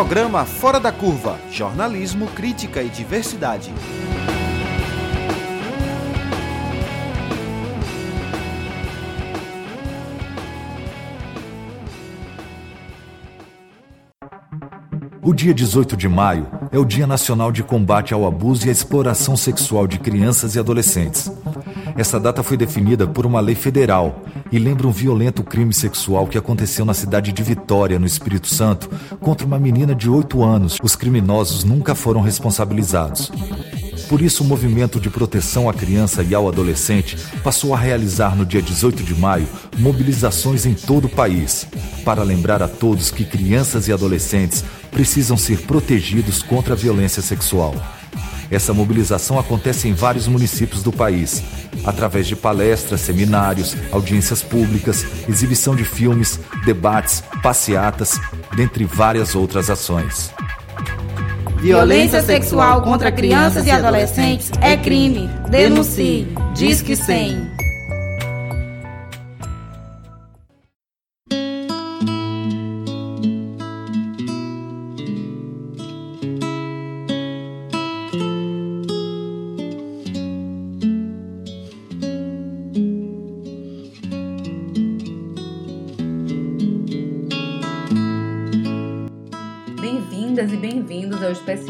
Programa Fora da Curva Jornalismo, Crítica e Diversidade. O dia 18 de maio é o Dia Nacional de Combate ao Abuso e à Exploração Sexual de Crianças e Adolescentes. Essa data foi definida por uma lei federal e lembra um violento crime sexual que aconteceu na cidade de Vitória, no Espírito Santo, contra uma menina de 8 anos. Os criminosos nunca foram responsabilizados. Por isso, o movimento de proteção à criança e ao adolescente passou a realizar no dia 18 de maio mobilizações em todo o país, para lembrar a todos que crianças e adolescentes precisam ser protegidos contra a violência sexual. Essa mobilização acontece em vários municípios do país, através de palestras, seminários, audiências públicas, exibição de filmes, debates, passeatas, dentre várias outras ações. Violência sexual contra crianças e adolescentes é crime. Denuncie. Diz que 100.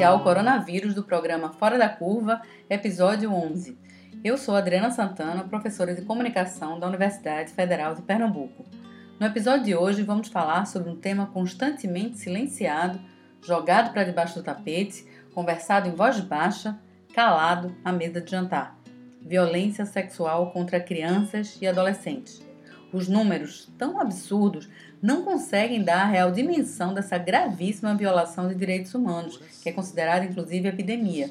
Especial Coronavírus do programa Fora da Curva, episódio 11. Eu sou Adriana Santana, professora de comunicação da Universidade Federal de Pernambuco. No episódio de hoje vamos falar sobre um tema constantemente silenciado, jogado para debaixo do tapete, conversado em voz baixa, calado à mesa de jantar: violência sexual contra crianças e adolescentes. Os números, tão absurdos, não conseguem dar a real dimensão dessa gravíssima violação de direitos humanos, que é considerada inclusive epidemia.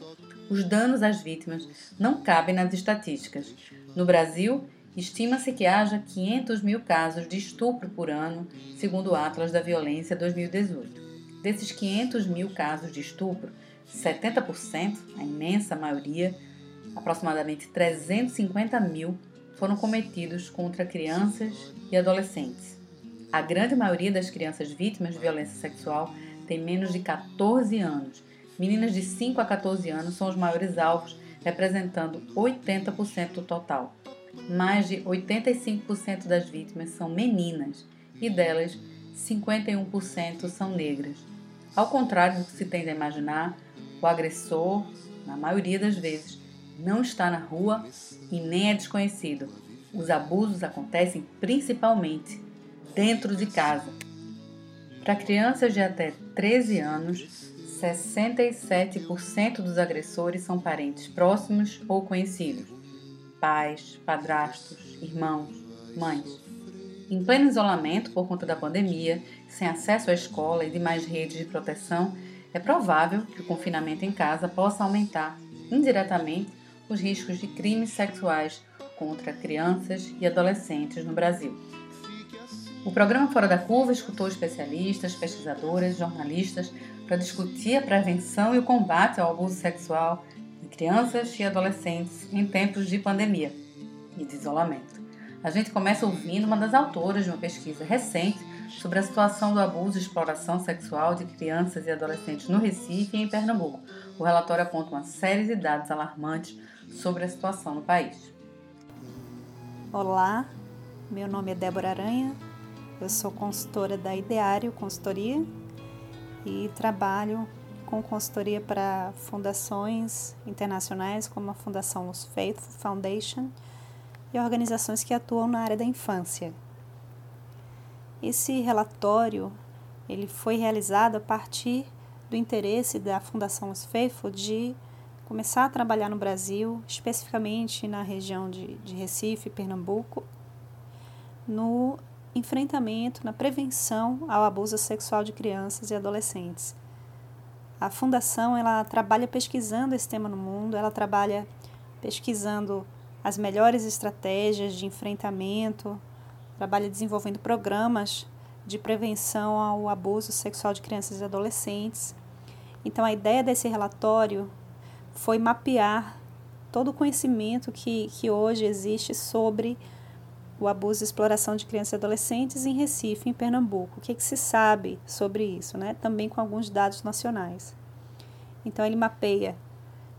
Os danos às vítimas não cabem nas estatísticas. No Brasil, estima-se que haja 500 mil casos de estupro por ano, segundo o Atlas da Violência 2018. Desses 500 mil casos de estupro, 70%, a imensa maioria, aproximadamente 350 mil, foram cometidos contra crianças e adolescentes. A grande maioria das crianças vítimas de violência sexual tem menos de 14 anos. Meninas de 5 a 14 anos são os maiores alvos, representando 80% do total. Mais de 85% das vítimas são meninas e delas 51% são negras. Ao contrário do que se tende a imaginar, o agressor, na maioria das vezes, não está na rua e nem é desconhecido. Os abusos acontecem principalmente dentro de casa. Para crianças de até 13 anos, 67% dos agressores são parentes próximos ou conhecidos, pais, padrastos, irmãos, mães. Em pleno isolamento por conta da pandemia, sem acesso à escola e demais redes de proteção, é provável que o confinamento em casa possa aumentar indiretamente os riscos de crimes sexuais contra crianças e adolescentes no Brasil. O programa Fora da Curva escutou especialistas, pesquisadoras, jornalistas para discutir a prevenção e o combate ao abuso sexual de crianças e adolescentes em tempos de pandemia e de isolamento. A gente começa ouvindo uma das autoras de uma pesquisa recente sobre a situação do abuso e exploração sexual de crianças e adolescentes no Recife e em Pernambuco. O relatório aponta uma série de dados alarmantes sobre a situação no país. Olá, meu nome é Débora Aranha, eu sou consultora da Ideário Consultoria e trabalho com consultoria para fundações internacionais como a Fundação Los Faithful Foundation e organizações que atuam na área da infância. Esse relatório ele foi realizado a partir do interesse da Fundação Los Faithful de começar a trabalhar no Brasil, especificamente na região de, de Recife, Pernambuco, no enfrentamento, na prevenção ao abuso sexual de crianças e adolescentes. A fundação ela trabalha pesquisando esse tema no mundo, ela trabalha pesquisando as melhores estratégias de enfrentamento, trabalha desenvolvendo programas de prevenção ao abuso sexual de crianças e adolescentes. Então a ideia desse relatório foi mapear todo o conhecimento que, que hoje existe sobre o abuso e exploração de crianças e adolescentes em Recife, em Pernambuco. O que, que se sabe sobre isso, né? Também com alguns dados nacionais. Então ele mapeia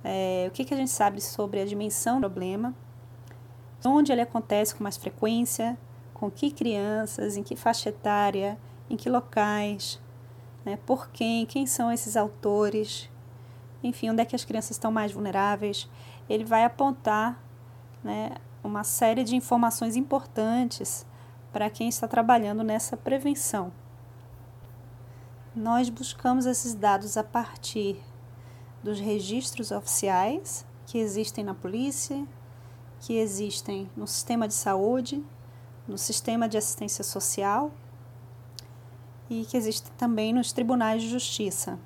é, o que, que a gente sabe sobre a dimensão do problema, onde ele acontece com mais frequência, com que crianças, em que faixa etária, em que locais, né, por quem, quem são esses autores, enfim, onde é que as crianças estão mais vulneráveis. Ele vai apontar né, uma série de informações importantes para quem está trabalhando nessa prevenção. Nós buscamos esses dados a partir dos registros oficiais que existem na polícia, que existem no sistema de saúde, no sistema de assistência social e que existem também nos tribunais de justiça.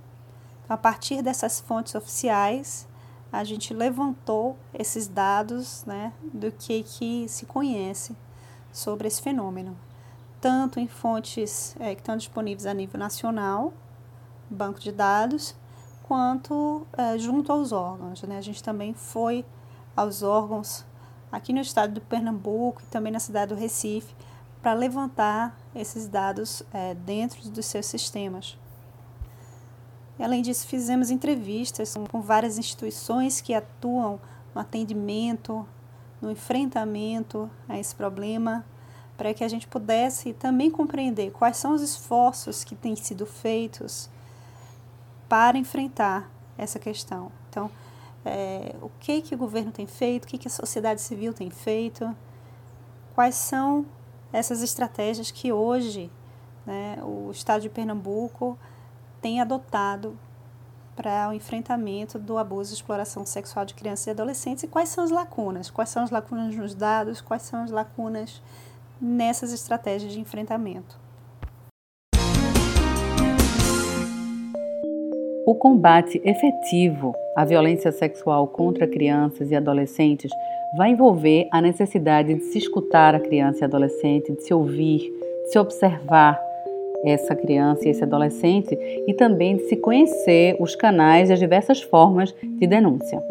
Então, a partir dessas fontes oficiais, a gente levantou esses dados né, do que, que se conhece sobre esse fenômeno, tanto em fontes é, que estão disponíveis a nível nacional, banco de dados, quanto é, junto aos órgãos. Né? A gente também foi aos órgãos aqui no estado do Pernambuco e também na cidade do Recife para levantar esses dados é, dentro dos seus sistemas. Além disso, fizemos entrevistas com várias instituições que atuam no atendimento, no enfrentamento a esse problema, para que a gente pudesse também compreender quais são os esforços que têm sido feitos para enfrentar essa questão. Então, é, o que, que o governo tem feito, o que, que a sociedade civil tem feito, quais são essas estratégias que hoje né, o Estado de Pernambuco tem adotado para o enfrentamento do abuso e exploração sexual de crianças e adolescentes? E quais são as lacunas, quais são as lacunas nos dados, quais são as lacunas nessas estratégias de enfrentamento. O combate efetivo à violência sexual contra crianças e adolescentes vai envolver a necessidade de se escutar a criança e adolescente, de se ouvir, de se observar essa criança e esse adolescente e também de se conhecer os canais e as diversas formas de denúncia.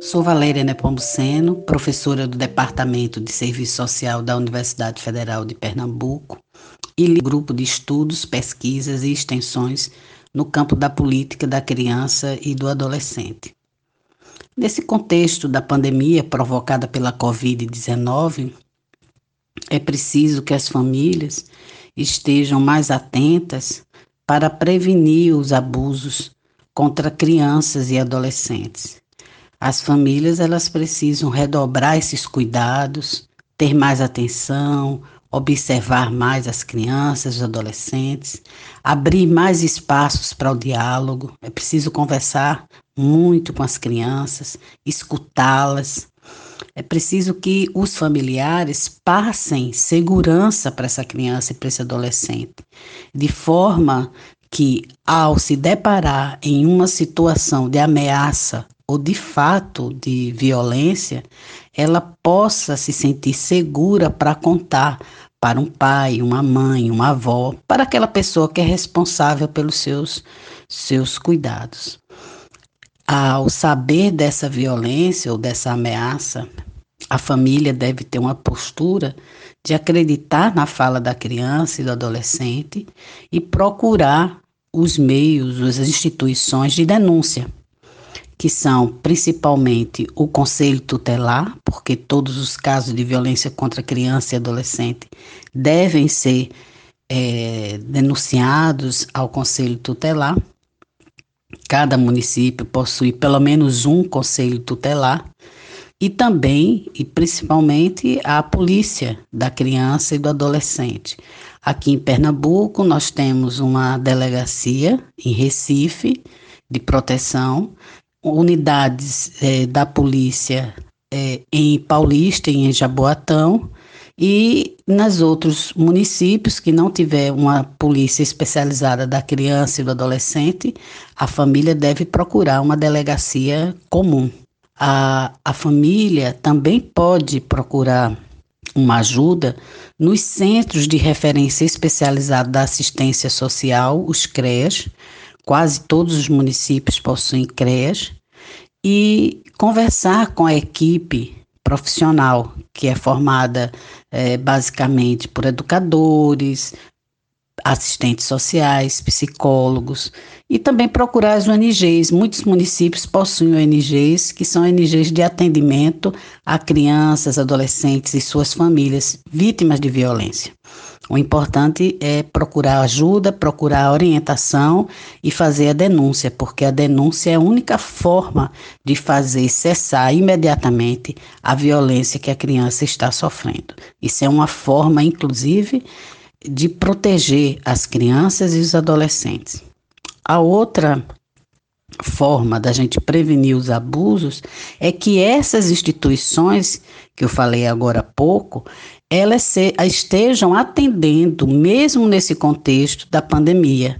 Sou Valéria Nepomuceno, professora do Departamento de Serviço Social da Universidade Federal de Pernambuco e grupo de estudos, pesquisas e extensões no campo da política da criança e do adolescente. Nesse contexto da pandemia provocada pela Covid-19, é preciso que as famílias estejam mais atentas para prevenir os abusos contra crianças e adolescentes. As famílias elas precisam redobrar esses cuidados, ter mais atenção, observar mais as crianças, os adolescentes, abrir mais espaços para o diálogo. É preciso conversar muito com as crianças, escutá-las, é preciso que os familiares passem segurança para essa criança e para esse adolescente, de forma que, ao se deparar em uma situação de ameaça ou de fato de violência, ela possa se sentir segura para contar para um pai, uma mãe, uma avó, para aquela pessoa que é responsável pelos seus, seus cuidados. Ao saber dessa violência ou dessa ameaça, a família deve ter uma postura de acreditar na fala da criança e do adolescente e procurar os meios, as instituições de denúncia, que são principalmente o Conselho Tutelar, porque todos os casos de violência contra criança e adolescente devem ser é, denunciados ao Conselho Tutelar. Cada município possui pelo menos um conselho tutelar e também e principalmente a polícia da criança e do adolescente. Aqui em Pernambuco nós temos uma delegacia em Recife de proteção, unidades é, da polícia é, em Paulista e em Jaboatão e nos outros municípios que não tiver uma polícia especializada da criança e do adolescente, a família deve procurar uma delegacia comum. A, a família também pode procurar uma ajuda nos centros de referência especializada da assistência social, os CREAS. Quase todos os municípios possuem CREAS. E conversar com a equipe profissional que é formada é, basicamente por educadores, assistentes sociais, psicólogos e também procurar as ONGs. Muitos municípios possuem ONGs que são ONGs de atendimento a crianças, adolescentes e suas famílias vítimas de violência. O importante é procurar ajuda, procurar orientação e fazer a denúncia, porque a denúncia é a única forma de fazer cessar imediatamente a violência que a criança está sofrendo. Isso é uma forma, inclusive, de proteger as crianças e os adolescentes. A outra forma da gente prevenir os abusos é que essas instituições que eu falei agora há pouco, elas se, estejam atendendo, mesmo nesse contexto da pandemia.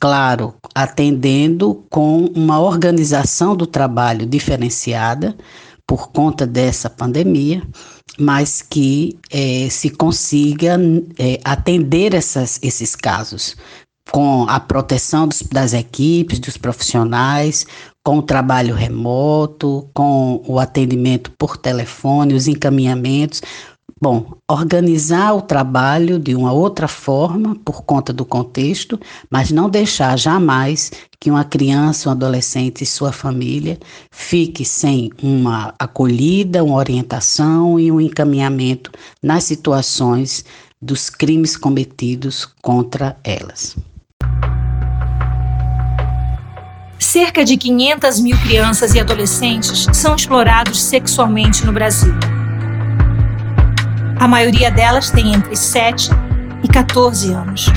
Claro, atendendo com uma organização do trabalho diferenciada por conta dessa pandemia, mas que é, se consiga é, atender essas, esses casos com a proteção dos, das equipes, dos profissionais, com o trabalho remoto, com o atendimento por telefone, os encaminhamentos. Bom, organizar o trabalho de uma outra forma por conta do contexto, mas não deixar jamais que uma criança, um adolescente e sua família fique sem uma acolhida, uma orientação e um encaminhamento nas situações dos crimes cometidos contra elas. Cerca de 500 mil crianças e adolescentes são explorados sexualmente no Brasil. A maioria delas tem entre 7 e 14 anos.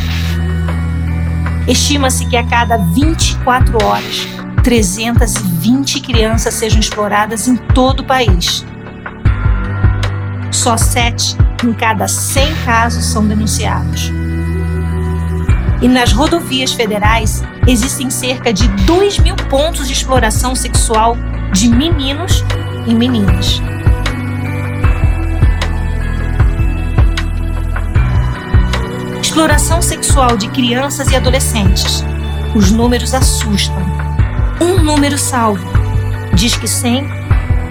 Estima-se que a cada 24 horas, 320 crianças sejam exploradas em todo o país. Só 7 em cada 100 casos são denunciados. E nas rodovias federais existem cerca de 2 mil pontos de exploração sexual de meninos e meninas. Exploração sexual de crianças e adolescentes. Os números assustam. Um número salvo. Diz que 100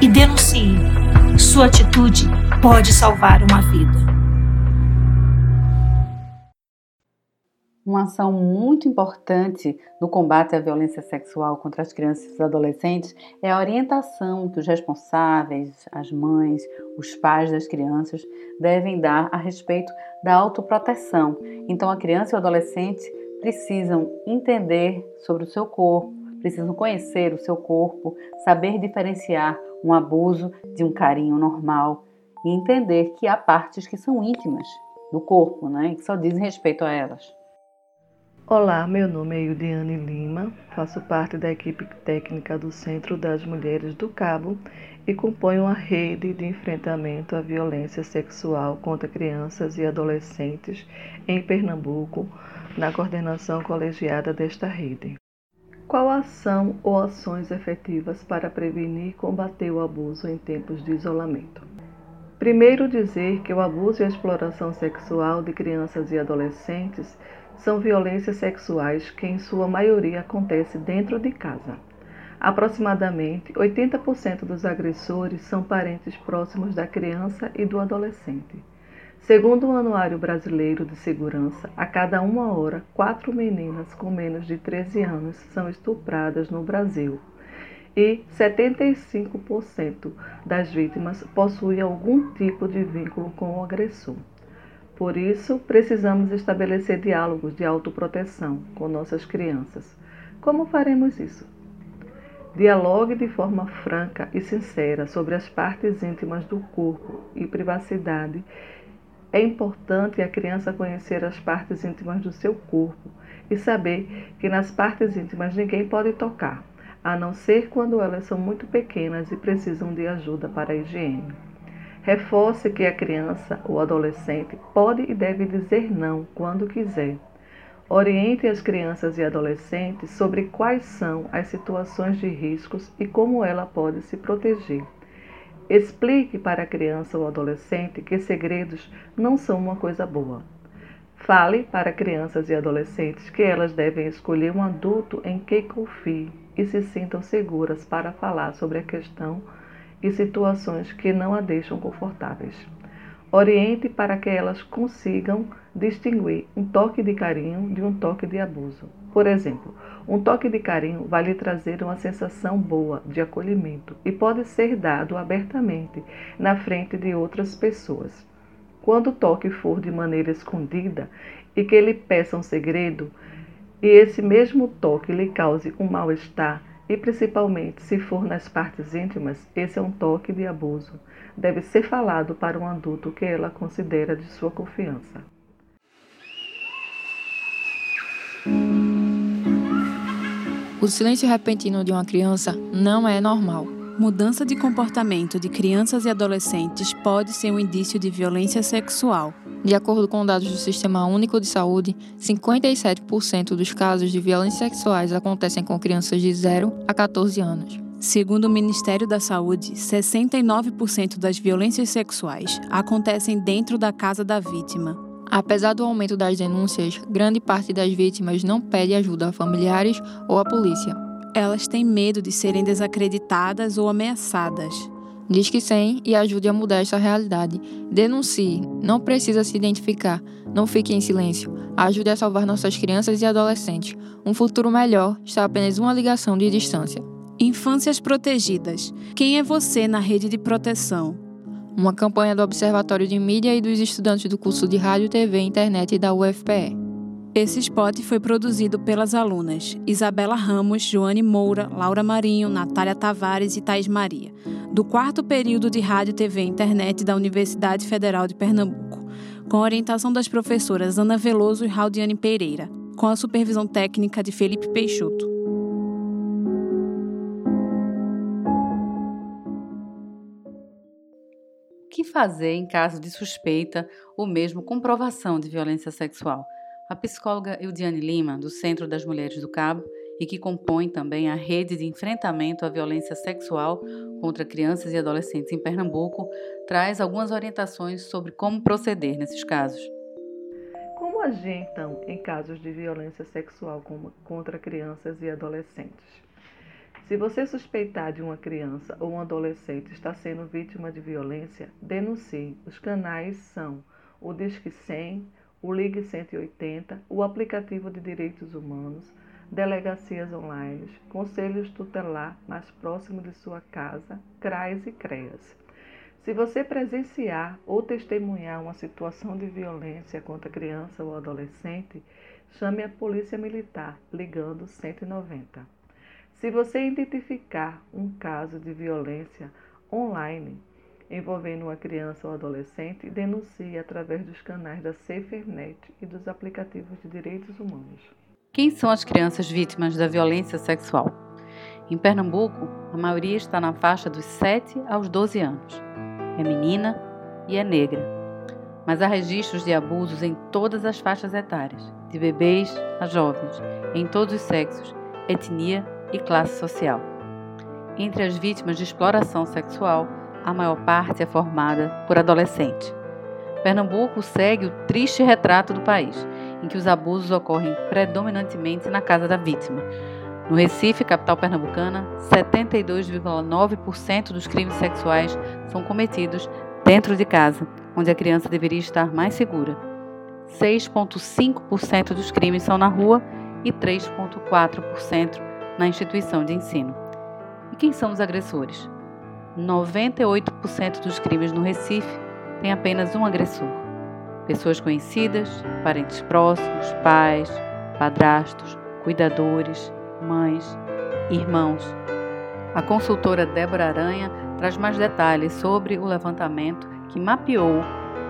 e denuncie. Sua atitude pode salvar uma vida. Uma ação muito importante no combate à violência sexual contra as crianças e os adolescentes é a orientação que os responsáveis, as mães, os pais das crianças devem dar a respeito da autoproteção. Então, a criança e o adolescente precisam entender sobre o seu corpo, precisam conhecer o seu corpo, saber diferenciar um abuso de um carinho normal e entender que há partes que são íntimas do corpo, né, que só dizem respeito a elas. Olá, meu nome é Yudiane Lima, faço parte da equipe técnica do Centro das Mulheres do Cabo e componho a rede de enfrentamento à violência sexual contra crianças e adolescentes em Pernambuco, na coordenação colegiada desta rede. Qual ação ou ações efetivas para prevenir e combater o abuso em tempos de isolamento? Primeiro, dizer que o abuso e a exploração sexual de crianças e adolescentes são violências sexuais que, em sua maioria, acontece dentro de casa. Aproximadamente 80% dos agressores são parentes próximos da criança e do adolescente. Segundo o Anuário Brasileiro de Segurança, a cada uma hora, quatro meninas com menos de 13 anos são estupradas no Brasil e 75% das vítimas possuem algum tipo de vínculo com o agressor. Por isso, precisamos estabelecer diálogos de autoproteção com nossas crianças. Como faremos isso? Dialogue de forma franca e sincera sobre as partes íntimas do corpo e privacidade. É importante a criança conhecer as partes íntimas do seu corpo e saber que nas partes íntimas ninguém pode tocar, a não ser quando elas são muito pequenas e precisam de ajuda para a higiene. Reforce que a criança ou adolescente pode e deve dizer não quando quiser. Oriente as crianças e adolescentes sobre quais são as situações de riscos e como ela pode se proteger. Explique para a criança ou adolescente que segredos não são uma coisa boa. Fale para crianças e adolescentes que elas devem escolher um adulto em quem confie e se sintam seguras para falar sobre a questão e situações que não a deixam confortáveis. Oriente para que elas consigam distinguir um toque de carinho de um toque de abuso. Por exemplo, um toque de carinho vai lhe trazer uma sensação boa de acolhimento e pode ser dado abertamente na frente de outras pessoas. Quando o toque for de maneira escondida e que lhe peça um segredo, e esse mesmo toque lhe cause um mal-estar, e principalmente se for nas partes íntimas, esse é um toque de abuso deve ser falado para um adulto que ela considera de sua confiança. O silêncio repentino de uma criança não é normal. Mudança de comportamento de crianças e adolescentes pode ser um indício de violência sexual. De acordo com dados do Sistema Único de Saúde, 57% dos casos de violências sexuais acontecem com crianças de 0 a 14 anos. Segundo o Ministério da Saúde, 69% das violências sexuais acontecem dentro da casa da vítima. Apesar do aumento das denúncias, grande parte das vítimas não pede ajuda a familiares ou à polícia. Elas têm medo de serem desacreditadas ou ameaçadas. Diz que sim e ajude a mudar essa realidade. Denuncie, não precisa se identificar, não fique em silêncio. Ajude a salvar nossas crianças e adolescentes. Um futuro melhor está apenas uma ligação de distância. Infâncias Protegidas. Quem é você na rede de proteção? Uma campanha do Observatório de Mídia e dos estudantes do curso de Rádio, TV e Internet da UFPE. Esse spot foi produzido pelas alunas Isabela Ramos, Joane Moura, Laura Marinho, Natália Tavares e Thais Maria, do quarto período de Rádio, TV e Internet da Universidade Federal de Pernambuco, com orientação das professoras Ana Veloso e Raudiane Pereira, com a supervisão técnica de Felipe Peixoto. que fazer em caso de suspeita ou mesmo comprovação de violência sexual. A psicóloga Eudiane Lima, do Centro das Mulheres do Cabo, e que compõe também a rede de enfrentamento à violência sexual contra crianças e adolescentes em Pernambuco, traz algumas orientações sobre como proceder nesses casos. Como agir, então, em casos de violência sexual contra crianças e adolescentes? Se você suspeitar de uma criança ou um adolescente estar sendo vítima de violência, denuncie. Os canais são o Disque 100, o Ligue 180, o aplicativo de direitos humanos, delegacias online, conselhos tutelar mais próximo de sua casa, CRAS e CREAS. Se você presenciar ou testemunhar uma situação de violência contra criança ou adolescente, chame a Polícia Militar ligando 190. Se você identificar um caso de violência online envolvendo uma criança ou adolescente, denuncie através dos canais da SaferNet e dos aplicativos de direitos humanos. Quem são as crianças vítimas da violência sexual? Em Pernambuco, a maioria está na faixa dos 7 aos 12 anos. É menina e é negra. Mas há registros de abusos em todas as faixas etárias, de bebês a jovens, em todos os sexos, etnia e classe social. Entre as vítimas de exploração sexual, a maior parte é formada por adolescentes. Pernambuco segue o triste retrato do país, em que os abusos ocorrem predominantemente na casa da vítima. No Recife, capital pernambucana, 72,9% dos crimes sexuais são cometidos dentro de casa, onde a criança deveria estar mais segura. 6,5% dos crimes são na rua e 3,4% na instituição de ensino. E quem são os agressores? 98% dos crimes no Recife têm apenas um agressor. Pessoas conhecidas, parentes próximos, pais, padrastos, cuidadores, mães, irmãos. A consultora Débora Aranha traz mais detalhes sobre o levantamento que mapeou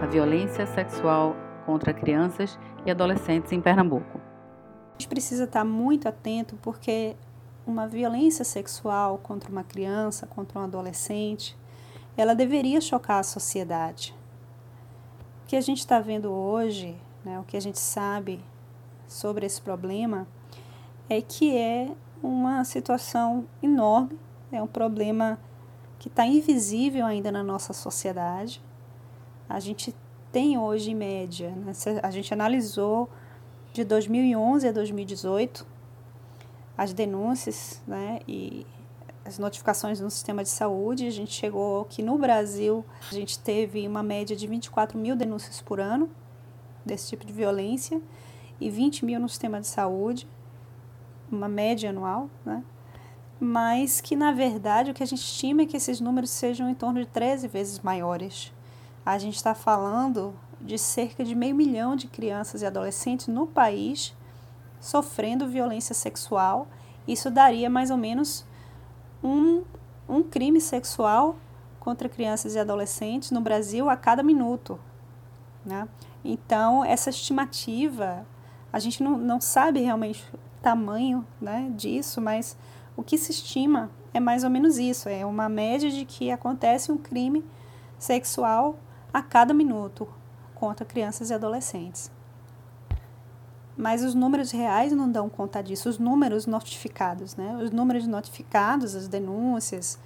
a violência sexual contra crianças e adolescentes em Pernambuco. A gente precisa estar muito atento porque uma violência sexual contra uma criança, contra um adolescente, ela deveria chocar a sociedade. O que a gente está vendo hoje, né, o que a gente sabe sobre esse problema, é que é uma situação enorme, é um problema que está invisível ainda na nossa sociedade. A gente tem hoje, em média, né, a gente analisou de 2011 a 2018 as denúncias, né, e as notificações no sistema de saúde. A gente chegou que no Brasil a gente teve uma média de 24 mil denúncias por ano desse tipo de violência e 20 mil no sistema de saúde, uma média anual, né? Mas que na verdade o que a gente estima é que esses números sejam em torno de 13 vezes maiores. A gente está falando de cerca de meio milhão de crianças e adolescentes no país sofrendo violência sexual. Isso daria mais ou menos um, um crime sexual contra crianças e adolescentes no Brasil a cada minuto. Né? Então, essa estimativa, a gente não, não sabe realmente o tamanho né, disso, mas o que se estima é mais ou menos isso: é uma média de que acontece um crime sexual a cada minuto contra crianças e adolescentes. Mas os números reais não dão conta disso, os números notificados, né? Os números notificados, as denúncias,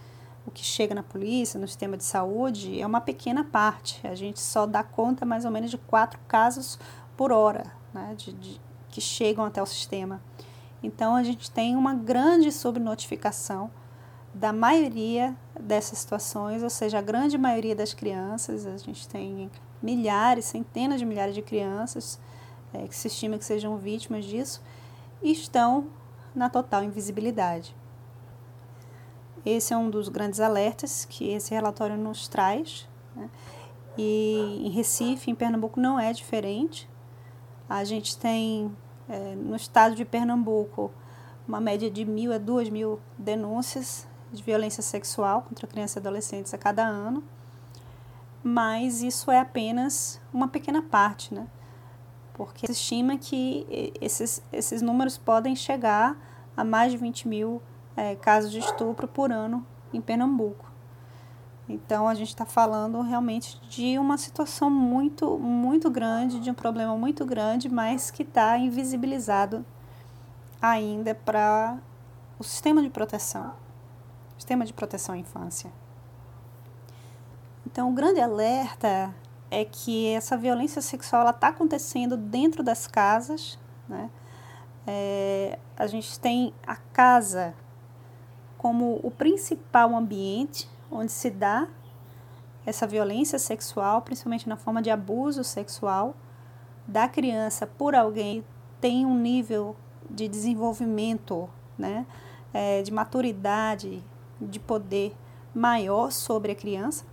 o que chega na polícia, no sistema de saúde, é uma pequena parte. A gente só dá conta mais ou menos de quatro casos por hora, né? De, de que chegam até o sistema. Então a gente tem uma grande subnotificação da maioria dessas situações, ou seja, a grande maioria das crianças, a gente tem milhares, centenas de milhares de crianças é, que se estima que sejam vítimas disso, estão na total invisibilidade. Esse é um dos grandes alertas que esse relatório nos traz. Né? E em Recife, em Pernambuco, não é diferente. A gente tem é, no estado de Pernambuco uma média de mil a duas mil denúncias de violência sexual contra crianças e adolescentes a cada ano, mas isso é apenas uma pequena parte, né? Porque se estima que esses, esses números podem chegar a mais de 20 mil é, casos de estupro por ano em Pernambuco. Então a gente está falando realmente de uma situação muito, muito grande, de um problema muito grande, mas que está invisibilizado ainda para o sistema de proteção, sistema de proteção à infância. Então o grande alerta é que essa violência sexual está acontecendo dentro das casas. Né? É, a gente tem a casa como o principal ambiente onde se dá essa violência sexual, principalmente na forma de abuso sexual da criança por alguém tem um nível de desenvolvimento, né, é, de maturidade, de poder maior sobre a criança,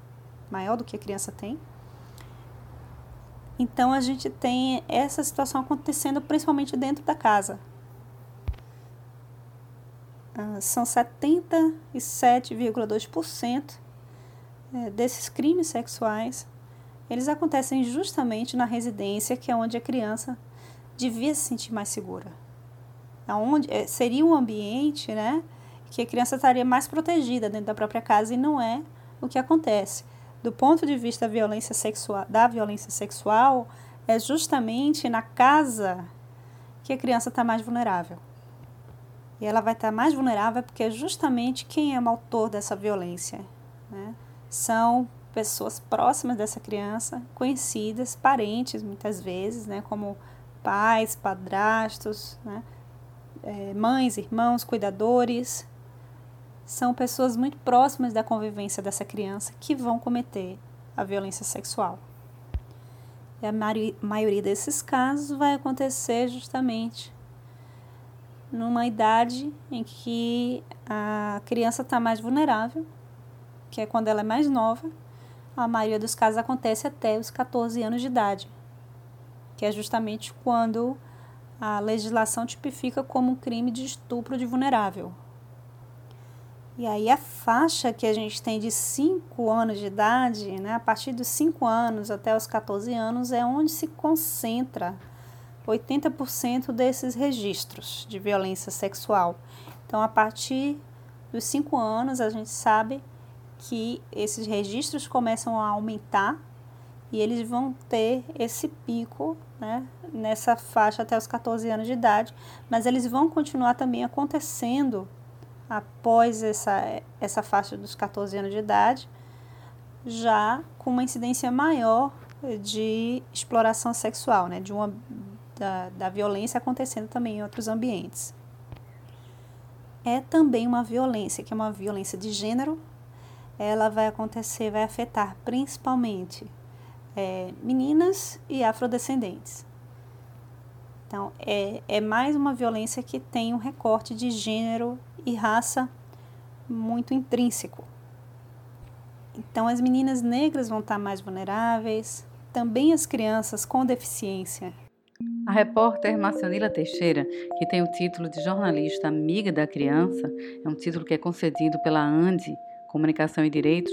maior do que a criança tem. Então a gente tem essa situação acontecendo principalmente dentro da casa. Ah, são 77,2% é, desses crimes sexuais eles acontecem justamente na residência, que é onde a criança devia se sentir mais segura. Aonde é, seria um ambiente, né, que a criança estaria mais protegida dentro da própria casa e não é o que acontece do ponto de vista da violência sexual, da violência sexual, é justamente na casa que a criança está mais vulnerável. E ela vai estar tá mais vulnerável porque é justamente quem é o autor dessa violência. Né? São pessoas próximas dessa criança, conhecidas, parentes muitas vezes, né? como pais, padrastos, né? é, mães, irmãos, cuidadores, são pessoas muito próximas da convivência dessa criança que vão cometer a violência sexual. E a maioria desses casos vai acontecer justamente numa idade em que a criança está mais vulnerável, que é quando ela é mais nova. A maioria dos casos acontece até os 14 anos de idade, que é justamente quando a legislação tipifica como um crime de estupro de vulnerável, e aí a faixa que a gente tem de 5 anos de idade, né, a partir dos 5 anos até os 14 anos, é onde se concentra 80% desses registros de violência sexual. Então, a partir dos 5 anos, a gente sabe que esses registros começam a aumentar e eles vão ter esse pico né, nessa faixa até os 14 anos de idade, mas eles vão continuar também acontecendo após essa, essa faixa dos 14 anos de idade, já com uma incidência maior de exploração sexual, né, de uma, da, da violência acontecendo também em outros ambientes. é também uma violência, que é uma violência de gênero. Ela vai acontecer, vai afetar principalmente é, meninas e afrodescendentes. Então, é, é mais uma violência que tem um recorte de gênero e raça muito intrínseco. Então, as meninas negras vão estar mais vulneráveis, também as crianças com deficiência. A repórter Marcionila Teixeira, que tem o título de jornalista amiga da criança, é um título que é concedido pela ANDI, Comunicação e Direitos,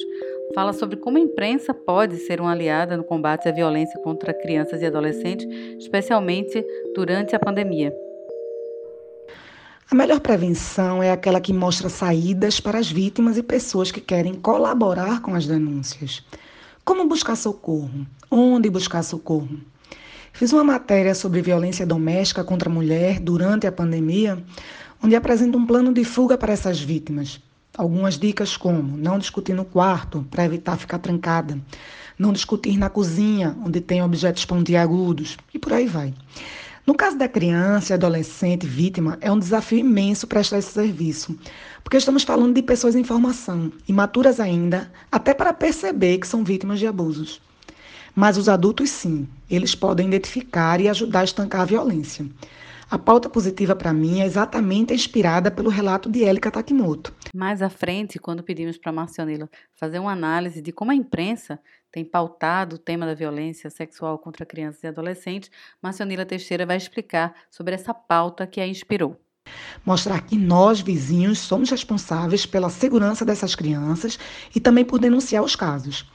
fala sobre como a imprensa pode ser uma aliada no combate à violência contra crianças e adolescentes, especialmente durante a pandemia. A melhor prevenção é aquela que mostra saídas para as vítimas e pessoas que querem colaborar com as denúncias. Como buscar socorro? Onde buscar socorro? Fiz uma matéria sobre violência doméstica contra a mulher durante a pandemia, onde apresento um plano de fuga para essas vítimas. Algumas dicas como não discutir no quarto para evitar ficar trancada, não discutir na cozinha, onde tem objetos pontiagudos, e por aí vai. No caso da criança e adolescente vítima, é um desafio imenso prestar esse serviço, porque estamos falando de pessoas em formação, imaturas ainda, até para perceber que são vítimas de abusos. Mas os adultos, sim, eles podem identificar e ajudar a estancar a violência. A pauta positiva para mim é exatamente inspirada pelo relato de Élica Takimoto. Mais à frente, quando pedimos para Marcionila fazer uma análise de como a imprensa tem pautado o tema da violência sexual contra crianças e adolescentes, Marcionila Teixeira vai explicar sobre essa pauta que a inspirou. Mostrar que nós, vizinhos, somos responsáveis pela segurança dessas crianças e também por denunciar os casos.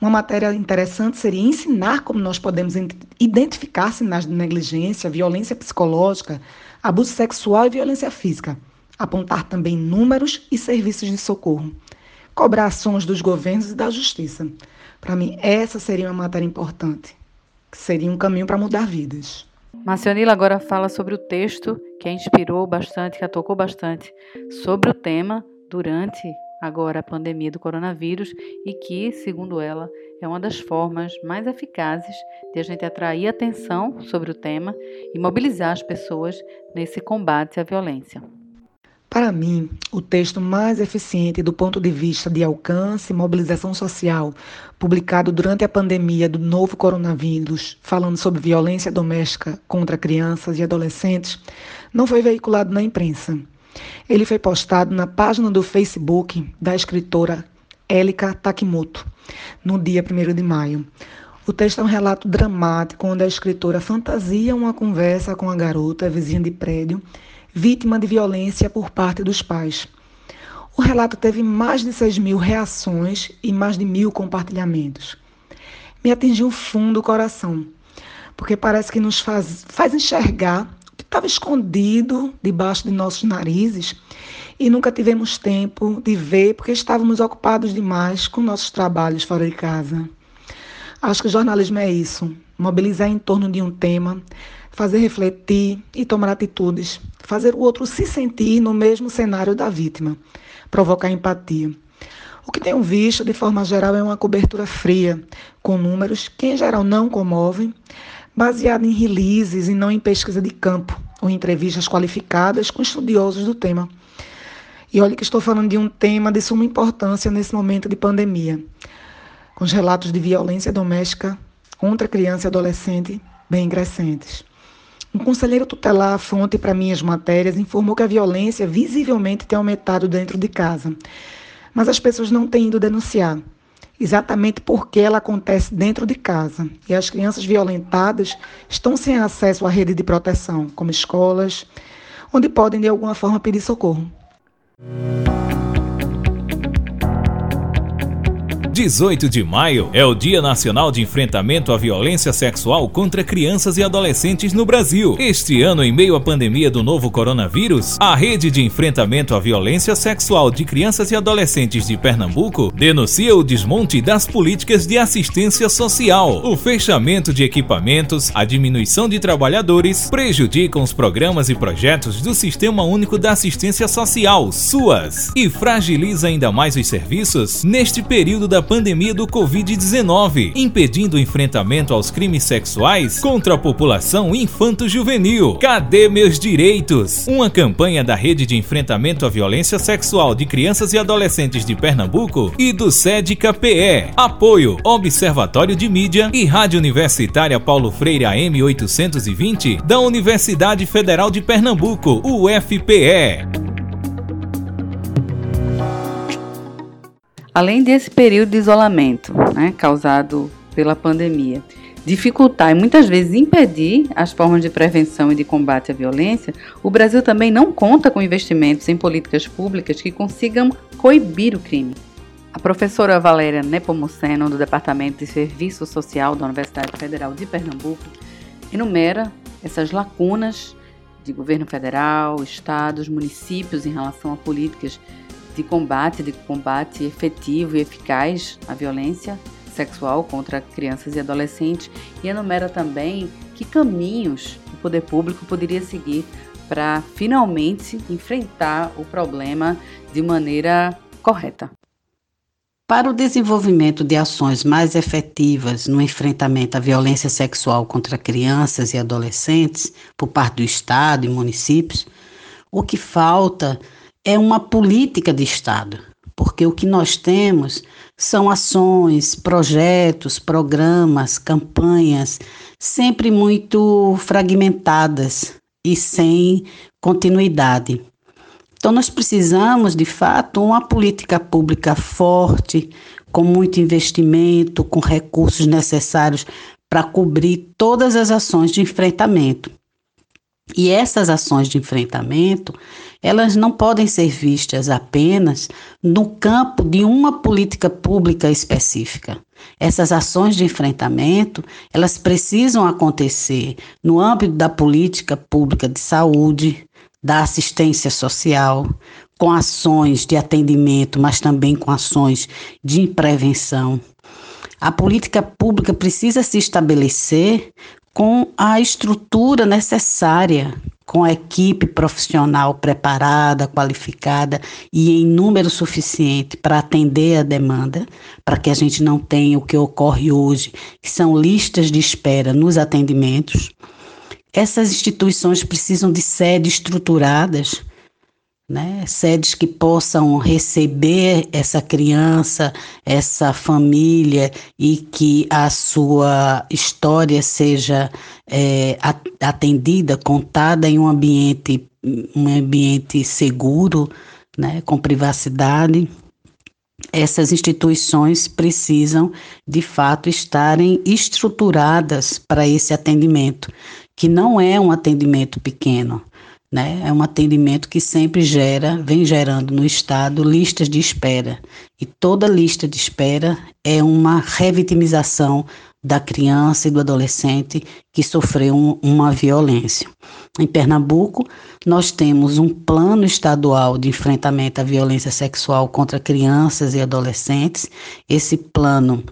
Uma matéria interessante seria ensinar como nós podemos identificar sinais de negligência, violência psicológica, abuso sexual e violência física. Apontar também números e serviços de socorro. Cobrar ações dos governos e da justiça. Para mim, essa seria uma matéria importante, que seria um caminho para mudar vidas. Marcionila agora fala sobre o texto que a inspirou bastante, que a tocou bastante, sobre o tema durante agora a pandemia do coronavírus e que, segundo ela, é uma das formas mais eficazes de a gente atrair atenção sobre o tema e mobilizar as pessoas nesse combate à violência. Para mim, o texto mais eficiente do ponto de vista de alcance e mobilização social, publicado durante a pandemia do novo coronavírus, falando sobre violência doméstica contra crianças e adolescentes, não foi veiculado na imprensa ele foi postado na página do Facebook da escritora Elika Takimoto, no dia 1 de maio. O texto é um relato dramático onde a escritora fantasia uma conversa com a garota, vizinha de prédio, vítima de violência por parte dos pais. O relato teve mais de 6 mil reações e mais de mil compartilhamentos. Me atingiu fundo o coração, porque parece que nos faz, faz enxergar estava escondido debaixo de nossos narizes e nunca tivemos tempo de ver porque estávamos ocupados demais com nossos trabalhos fora de casa. Acho que o jornalismo é isso: mobilizar em torno de um tema, fazer refletir e tomar atitudes, fazer o outro se sentir no mesmo cenário da vítima, provocar empatia. O que tenho visto, de forma geral, é uma cobertura fria, com números que, em geral, não comovem, baseado em releases e não em pesquisa de campo ou entrevistas qualificadas com estudiosos do tema. E olha que estou falando de um tema de suma importância nesse momento de pandemia, com os relatos de violência doméstica contra criança e adolescente bem crescentes. Um conselheiro tutelar fonte para minhas matérias informou que a violência visivelmente tem aumentado dentro de casa, mas as pessoas não têm ido denunciar exatamente porque ela acontece dentro de casa e as crianças violentadas estão sem acesso à rede de proteção, como escolas, onde podem de alguma forma pedir socorro. 18 de maio é o Dia Nacional de Enfrentamento à Violência Sexual contra Crianças e Adolescentes no Brasil. Este ano, em meio à pandemia do novo coronavírus, a Rede de Enfrentamento à Violência Sexual de Crianças e Adolescentes de Pernambuco denuncia o desmonte das políticas de assistência social. O fechamento de equipamentos, a diminuição de trabalhadores prejudicam os programas e projetos do Sistema Único da Assistência Social, SUAS, e fragiliza ainda mais os serviços neste período da pandemia do Covid-19, impedindo o enfrentamento aos crimes sexuais contra a população infanto-juvenil. Cadê meus direitos? Uma campanha da Rede de Enfrentamento à Violência Sexual de Crianças e Adolescentes de Pernambuco e do SEDCA-PE. Apoio Observatório de Mídia e Rádio Universitária Paulo Freire AM 820 da Universidade Federal de Pernambuco, UFPE. Além desse período de isolamento né, causado pela pandemia, dificultar e muitas vezes impedir as formas de prevenção e de combate à violência, o Brasil também não conta com investimentos em políticas públicas que consigam coibir o crime. A professora Valéria Nepomuceno, do Departamento de Serviço Social da Universidade Federal de Pernambuco, enumera essas lacunas de governo federal, estados, municípios em relação a políticas de combate, de combate efetivo e eficaz à violência sexual contra crianças e adolescentes e enumera também que caminhos o poder público poderia seguir para finalmente enfrentar o problema de maneira correta. Para o desenvolvimento de ações mais efetivas no enfrentamento à violência sexual contra crianças e adolescentes por parte do Estado e municípios, o que falta é uma política de Estado, porque o que nós temos são ações, projetos, programas, campanhas, sempre muito fragmentadas e sem continuidade. Então, nós precisamos, de fato, uma política pública forte, com muito investimento, com recursos necessários para cobrir todas as ações de enfrentamento. E essas ações de enfrentamento, elas não podem ser vistas apenas no campo de uma política pública específica. Essas ações de enfrentamento, elas precisam acontecer no âmbito da política pública de saúde, da assistência social, com ações de atendimento, mas também com ações de prevenção. A política pública precisa se estabelecer com a estrutura necessária, com a equipe profissional preparada, qualificada e em número suficiente para atender a demanda, para que a gente não tenha o que ocorre hoje, que são listas de espera nos atendimentos. Essas instituições precisam de sedes estruturadas né? Sedes que possam receber essa criança, essa família e que a sua história seja é, atendida, contada em um ambiente, um ambiente seguro, né? Com privacidade. Essas instituições precisam, de fato, estarem estruturadas para esse atendimento, que não é um atendimento pequeno né? É um atendimento que sempre gera, vem gerando no Estado listas de espera. E toda lista de espera é uma revitimização da criança e do adolescente que sofreu um, uma violência. Em Pernambuco, nós temos um plano estadual de enfrentamento à violência sexual contra crianças e adolescentes. Esse plano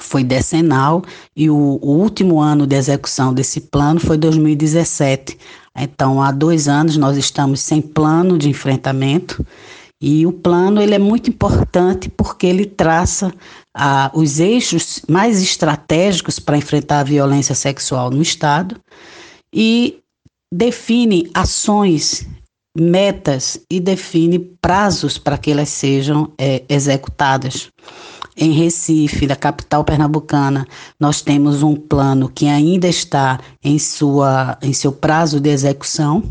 foi decenal e o, o, último ano de execução desse plano foi 2017. Então, há dois anos nós estamos sem plano de enfrentamento e o plano ele é muito importante porque ele traça ah, os eixos mais estratégicos para enfrentar a violência sexual no Estado e define ações, metas e define prazos para que elas sejam é, executadas em Recife, da capital pernambucana, nós temos um plano que ainda está em, sua, em seu prazo de execução,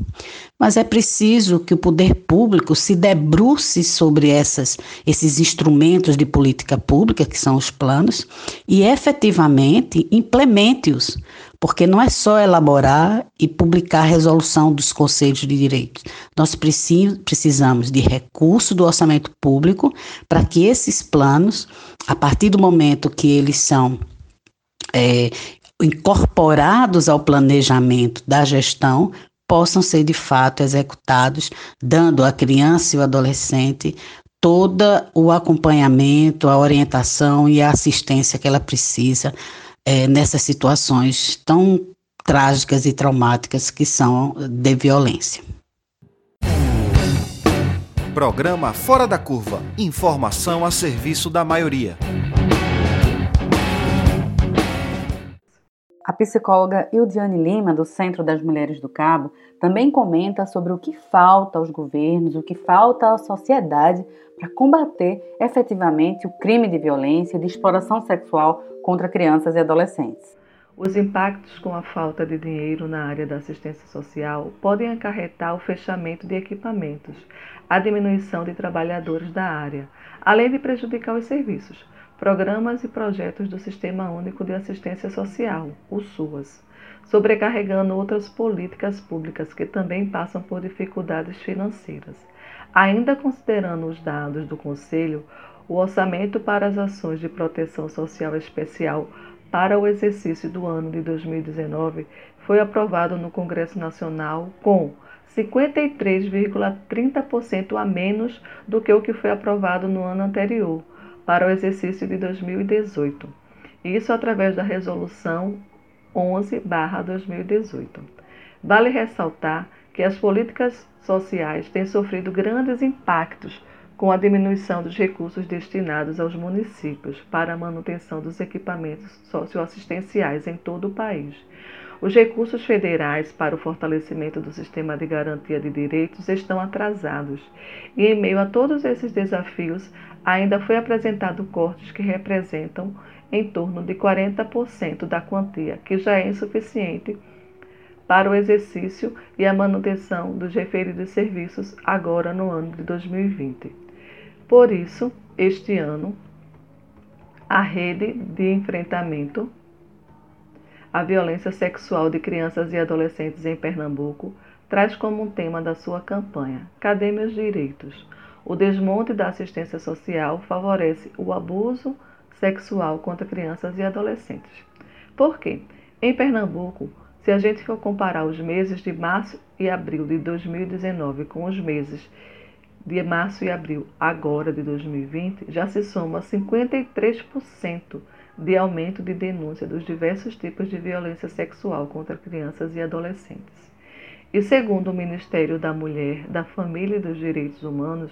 mas é preciso que o poder público se debruce sobre essas, esses instrumentos de política pública, que são os planos, e efetivamente implemente-os, porque não é só elaborar e publicar a resolução dos conselhos de direitos. Nós precisamos de recurso do orçamento público para que esses planos, a partir do momento que eles são é, incorporados ao planejamento da gestão, possam ser de fato executados, dando à criança e ao adolescente todo o acompanhamento, a orientação e a assistência que ela precisa é, nessas situações tão trágicas e traumáticas que são de violência. Programa Fora da Curva. Informação a serviço da maioria. A psicóloga Ildiane Lima, do Centro das Mulheres do Cabo, também comenta sobre o que falta aos governos, o que falta à sociedade para combater efetivamente o crime de violência e de exploração sexual contra crianças e adolescentes. Os impactos com a falta de dinheiro na área da assistência social podem acarretar o fechamento de equipamentos, a diminuição de trabalhadores da área, além de prejudicar os serviços, programas e projetos do Sistema Único de Assistência Social, o SUAS, sobrecarregando outras políticas públicas que também passam por dificuldades financeiras. Ainda considerando os dados do Conselho, o orçamento para as ações de proteção social especial para o exercício do ano de 2019 foi aprovado no Congresso Nacional com 53,30% a menos do que o que foi aprovado no ano anterior, para o exercício de 2018. Isso através da Resolução 11-2018. Vale ressaltar que as políticas sociais têm sofrido grandes impactos com a diminuição dos recursos destinados aos municípios para a manutenção dos equipamentos socioassistenciais em todo o país. Os recursos federais para o fortalecimento do sistema de garantia de direitos estão atrasados, e em meio a todos esses desafios, ainda foi apresentado cortes que representam em torno de 40% da quantia, que já é insuficiente para o exercício e a manutenção dos referidos serviços agora no ano de 2020. Por isso, este ano, a rede de enfrentamento à violência sexual de crianças e adolescentes em Pernambuco traz como um tema da sua campanha Cadê meus direitos? O desmonte da assistência social favorece o abuso sexual contra crianças e adolescentes. Por quê? Em Pernambuco, se a gente for comparar os meses de março e abril de 2019 com os meses de março e abril agora de 2020, já se soma 53% de aumento de denúncia dos diversos tipos de violência sexual contra crianças e adolescentes. E segundo o Ministério da Mulher, da Família e dos Direitos Humanos,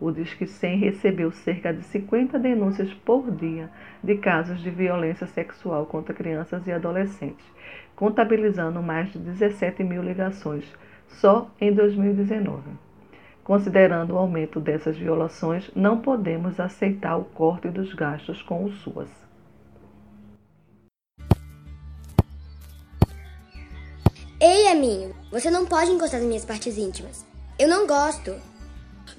o Disque 100 recebeu cerca de 50 denúncias por dia de casos de violência sexual contra crianças e adolescentes, contabilizando mais de 17 mil ligações só em 2019. Considerando o aumento dessas violações, não podemos aceitar o corte dos gastos com o SUAS. Ei, amigo, você não pode encostar nas minhas partes íntimas. Eu não gosto.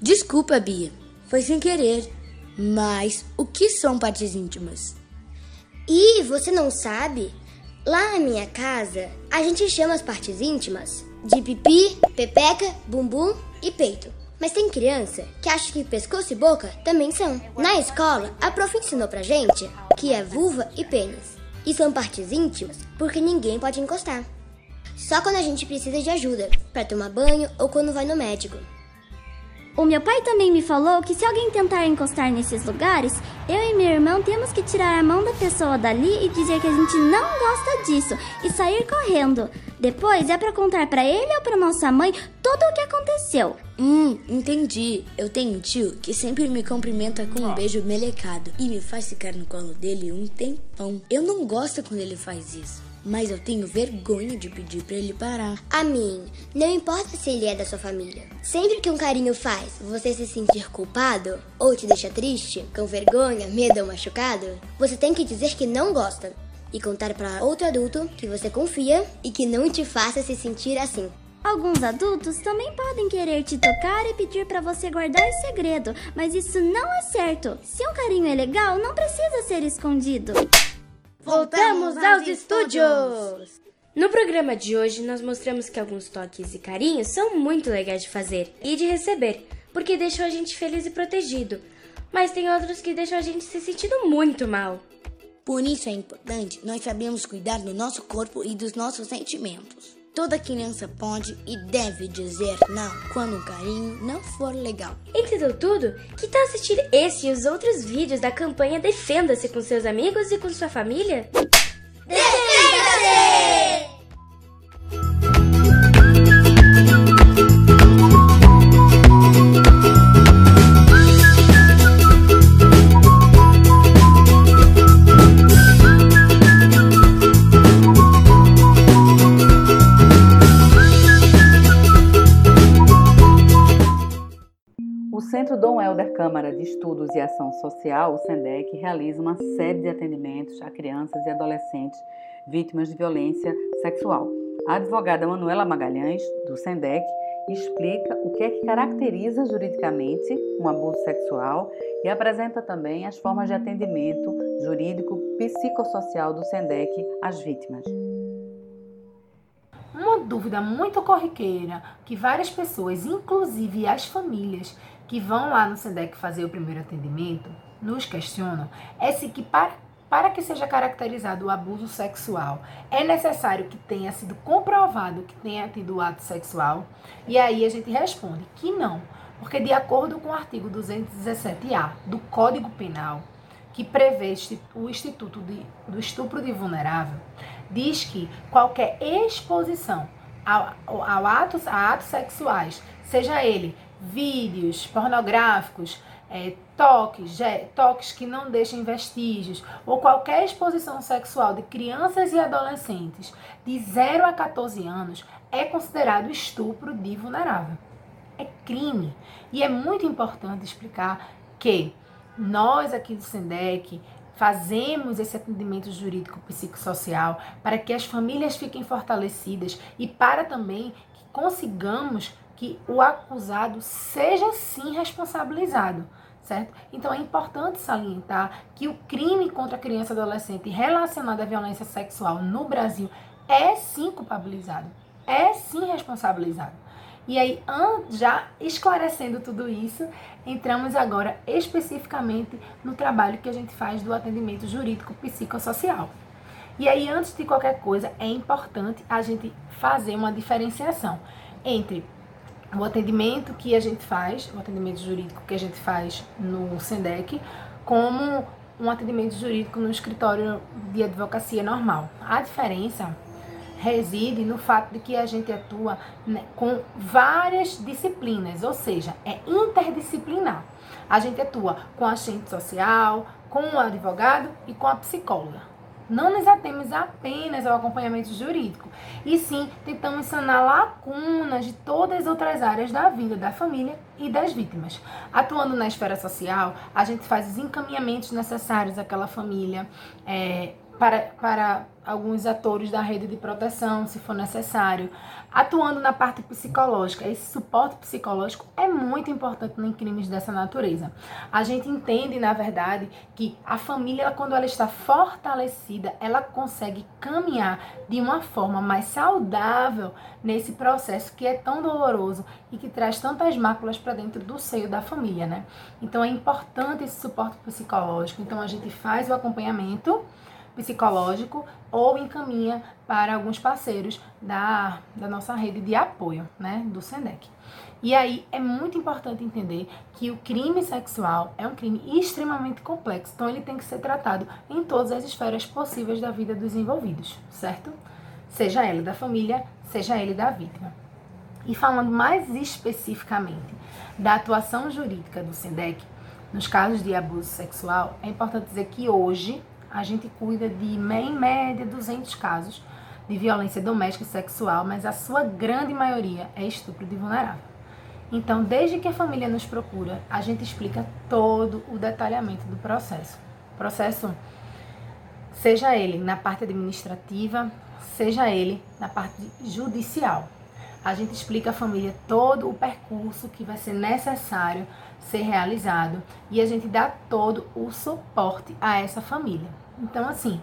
Desculpa, Bia. Foi sem querer. Mas o que são partes íntimas? E você não sabe? Lá na minha casa, a gente chama as partes íntimas de pipi, pepeca, bumbum e peito. Mas tem criança que acha que pescoço e boca também são. Na escola, a prof ensinou pra gente que é vulva e pênis. E são partes íntimas porque ninguém pode encostar. Só quando a gente precisa de ajuda, para tomar banho ou quando vai no médico. O meu pai também me falou que se alguém tentar encostar nesses lugares, eu e meu irmão temos que tirar a mão da pessoa dali e dizer que a gente não gosta disso e sair correndo. Depois é para contar para ele ou para nossa mãe tudo o que aconteceu. Hum, entendi. Eu tenho um tio que sempre me cumprimenta com um beijo melecado e me faz ficar no colo dele um tempão. Eu não gosto quando ele faz isso mas eu tenho vergonha de pedir para ele parar. A mim, não importa se ele é da sua família. Sempre que um carinho faz você se sentir culpado ou te deixa triste, com vergonha, medo ou machucado, você tem que dizer que não gosta e contar para outro adulto que você confia e que não te faça se sentir assim. Alguns adultos também podem querer te tocar e pedir para você guardar segredo, mas isso não é certo. Se um carinho é legal, não precisa ser escondido. Voltamos aos estúdios! No programa de hoje, nós mostramos que alguns toques e carinhos são muito legais de fazer e de receber, porque deixam a gente feliz e protegido. Mas tem outros que deixam a gente se sentindo muito mal. Por isso é importante nós sabermos cuidar do nosso corpo e dos nossos sentimentos. Toda criança pode e deve dizer não quando um carinho não for legal. Entendeu tudo? Que tal assistir esse e os outros vídeos da campanha Defenda-se com seus amigos e com sua família? Defenda-se! Helder Câmara de Estudos e Ação Social, o SENDEC, realiza uma série de atendimentos a crianças e adolescentes vítimas de violência sexual. A advogada Manuela Magalhães, do SENDEC, explica o que é que caracteriza juridicamente um abuso sexual e apresenta também as formas de atendimento jurídico psicossocial do SENDEC às vítimas. Uma dúvida muito corriqueira que várias pessoas, inclusive as famílias que vão lá no SENDEC fazer o primeiro atendimento, nos questionam é se que para para que seja caracterizado o abuso sexual, é necessário que tenha sido comprovado que tenha tido ato sexual? E aí a gente responde que não, porque de acordo com o artigo 217-A do Código Penal, que prevê o Instituto de, do Estupro de Vulnerável, diz que qualquer exposição ao, ao atos, a atos sexuais, seja ele vídeos pornográficos, é, toques, toques que não deixem vestígios, ou qualquer exposição sexual de crianças e adolescentes de 0 a 14 anos é considerado estupro de vulnerável. É crime. E é muito importante explicar que nós aqui do SENDEC fazemos esse atendimento jurídico psicossocial para que as famílias fiquem fortalecidas e para também que consigamos que o acusado seja sim responsabilizado certo? Então é importante salientar que o crime contra a criança e adolescente relacionado à violência sexual no Brasil é sim culpabilizado, é sim responsabilizado. E aí, já esclarecendo tudo isso, entramos agora especificamente no trabalho que a gente faz do atendimento jurídico psicossocial. E aí, antes de qualquer coisa, é importante a gente fazer uma diferenciação entre o atendimento que a gente faz, o atendimento jurídico que a gente faz no SENDEC, como um atendimento jurídico no escritório de advocacia normal. A diferença reside no fato de que a gente atua né, com várias disciplinas, ou seja, é interdisciplinar. A gente atua com a assistente social, com o advogado e com a psicóloga não nos atemos apenas ao acompanhamento jurídico, e sim tentamos sanar lacunas de todas as outras áreas da vida da família e das vítimas. Atuando na esfera social, a gente faz os encaminhamentos necessários àquela família, é, para, para alguns atores da rede de proteção, se for necessário, atuando na parte psicológica. Esse suporte psicológico é muito importante em crimes dessa natureza. A gente entende, na verdade, que a família, quando ela está fortalecida, ela consegue caminhar de uma forma mais saudável nesse processo que é tão doloroso e que traz tantas máculas para dentro do seio da família, né? Então é importante esse suporte psicológico. Então a gente faz o acompanhamento psicológico ou encaminha para alguns parceiros da, da nossa rede de apoio, né, do SENDEC. E aí é muito importante entender que o crime sexual é um crime extremamente complexo, então ele tem que ser tratado em todas as esferas possíveis da vida dos envolvidos, certo? Seja ele da família, seja ele da vítima. E falando mais especificamente da atuação jurídica do SENDEC, nos casos de abuso sexual, é importante dizer que hoje a gente cuida de, em média, 200 casos de violência doméstica e sexual, mas a sua grande maioria é estupro de vulnerável. Então, desde que a família nos procura, a gente explica todo o detalhamento do processo. Processo, seja ele na parte administrativa, seja ele na parte judicial. A gente explica à família todo o percurso que vai ser necessário ser realizado e a gente dá todo o suporte a essa família. Então, assim,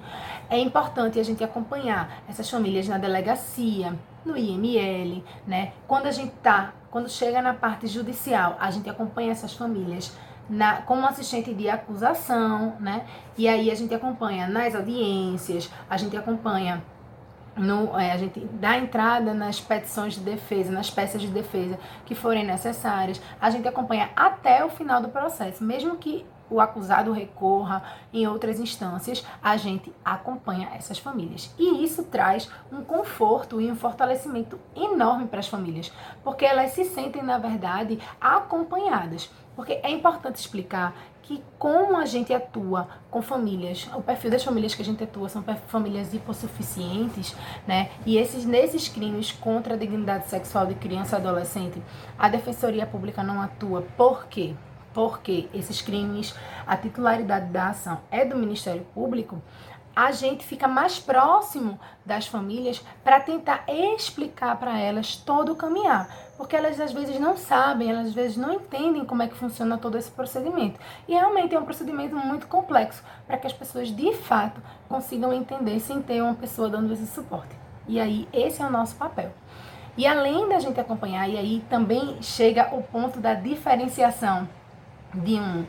é importante a gente acompanhar essas famílias na delegacia, no IML, né? Quando a gente tá, quando chega na parte judicial, a gente acompanha essas famílias na, como assistente de acusação, né? E aí a gente acompanha nas audiências, a gente acompanha no, é, a gente dá entrada nas petições de defesa, nas peças de defesa que forem necessárias. A gente acompanha até o final do processo, mesmo que o acusado recorra em outras instâncias, a gente acompanha essas famílias. E isso traz um conforto e um fortalecimento enorme para as famílias, porque elas se sentem, na verdade, acompanhadas. Porque é importante explicar que como a gente atua com famílias, o perfil das famílias que a gente atua são famílias hipossuficientes, né? E esses nesses crimes contra a dignidade sexual de criança e adolescente, a Defensoria Pública não atua. Por quê? porque esses crimes, a titularidade da ação é do Ministério Público, a gente fica mais próximo das famílias para tentar explicar para elas todo o caminhar, porque elas às vezes não sabem, elas às vezes não entendem como é que funciona todo esse procedimento. E realmente é um procedimento muito complexo para que as pessoas de fato consigam entender sem ter uma pessoa dando esse suporte. E aí esse é o nosso papel. E além da gente acompanhar, e aí também chega o ponto da diferenciação de um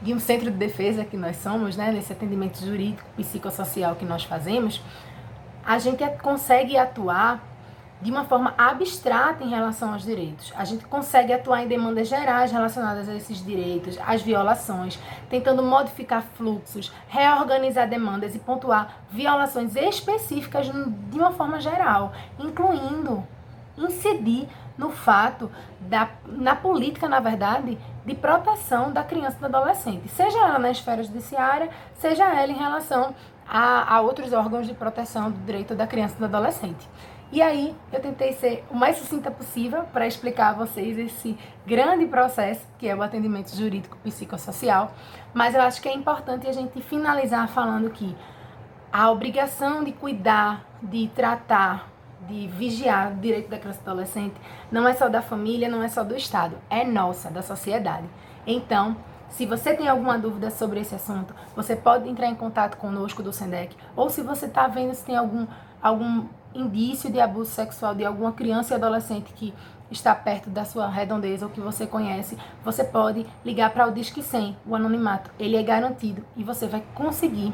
de um centro de defesa que nós somos, né, nesse atendimento jurídico psicossocial que nós fazemos, a gente consegue atuar de uma forma abstrata em relação aos direitos. A gente consegue atuar em demandas gerais relacionadas a esses direitos, às violações, tentando modificar fluxos, reorganizar demandas e pontuar violações específicas de uma forma geral, incluindo incidir no fato da na política, na verdade, de proteção da criança e do adolescente, seja ela na esfera judiciária, seja ela em relação a, a outros órgãos de proteção do direito da criança e do adolescente. E aí eu tentei ser o mais sucinta possível para explicar a vocês esse grande processo que é o atendimento jurídico psicossocial, mas eu acho que é importante a gente finalizar falando que a obrigação de cuidar, de tratar, de vigiar o direito da criança e adolescente não é só da família, não é só do Estado, é nossa, da sociedade. Então, se você tem alguma dúvida sobre esse assunto, você pode entrar em contato conosco do SENDEC, ou se você está vendo se tem algum, algum indício de abuso sexual de alguma criança e adolescente que está perto da sua redondeza ou que você conhece, você pode ligar para o Disque 100, o anonimato. Ele é garantido e você vai conseguir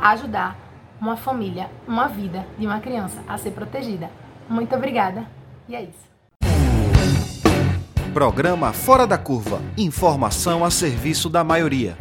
ajudar uma família, uma vida de uma criança a ser protegida. Muito obrigada e é isso. Programa Fora da Curva. Informação a serviço da maioria.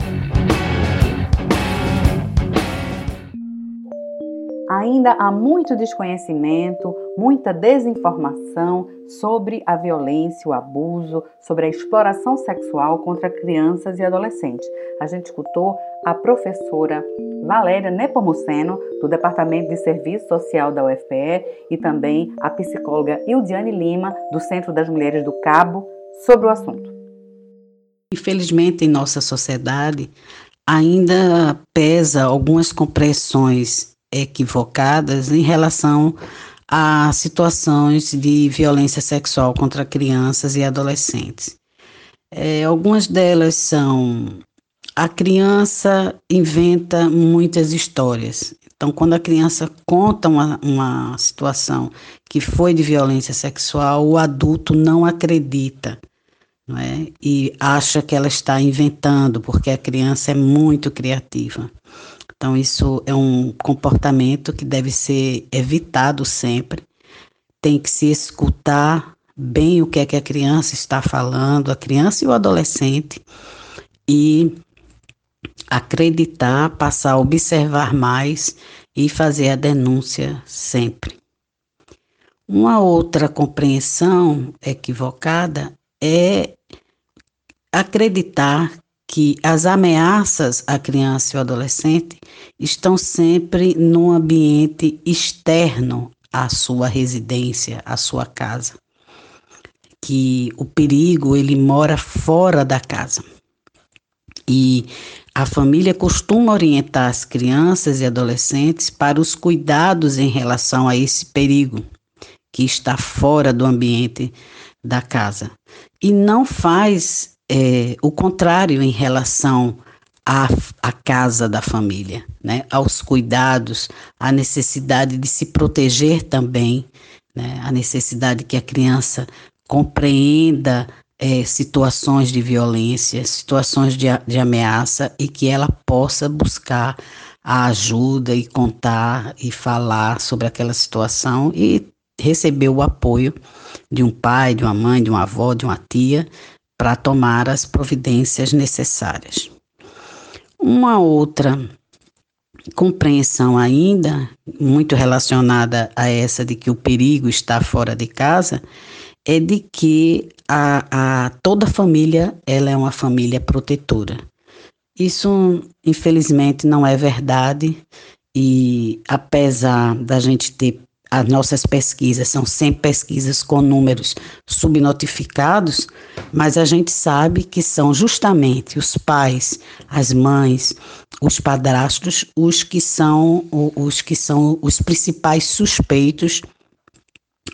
Ainda há muito desconhecimento, muita desinformação sobre a violência, o abuso, sobre a exploração sexual contra crianças e adolescentes. A gente escutou a professora Valéria Nepomuceno, do Departamento de Serviço Social da UFPE, e também a psicóloga Ildiane Lima, do Centro das Mulheres do Cabo, sobre o assunto. Infelizmente, em nossa sociedade, ainda pesa algumas compreensões equivocadas em relação a situações de violência sexual contra crianças e adolescentes. É, algumas delas são a criança inventa muitas histórias. Então, quando a criança conta uma, uma situação que foi de violência sexual, o adulto não acredita. Não é? E acha que ela está inventando, porque a criança é muito criativa. Então, isso é um comportamento que deve ser evitado sempre. Tem que se escutar bem o que é que a criança está falando, a criança e o adolescente, e acreditar, passar a observar mais e fazer a denúncia sempre. Uma outra compreensão equivocada é acreditar que as ameaças à criança e ao adolescente estão sempre num ambiente externo à sua residência, à sua casa. Que o perigo ele mora fora da casa. E a família costuma orientar as crianças e adolescentes para os cuidados em relação a esse perigo que está fora do ambiente da casa. E não faz é, o contrário em relação à, à casa da família, né? aos cuidados, à necessidade de se proteger também, né? a necessidade que a criança compreenda é, situações de violência, situações de, de ameaça e que ela possa buscar a ajuda e contar e falar sobre aquela situação e receber o apoio de um pai, de uma mãe, de uma avó, de uma tia, para tomar as providências necessárias. Uma outra compreensão ainda, muito relacionada a essa de que o perigo está fora de casa, é de que a, a toda família ela é uma família protetora. Isso, infelizmente, não é verdade e apesar da gente ter as nossas pesquisas são sempre pesquisas com números subnotificados, mas a gente sabe que são justamente os pais, as mães, os padrastos, os que são os que são os principais suspeitos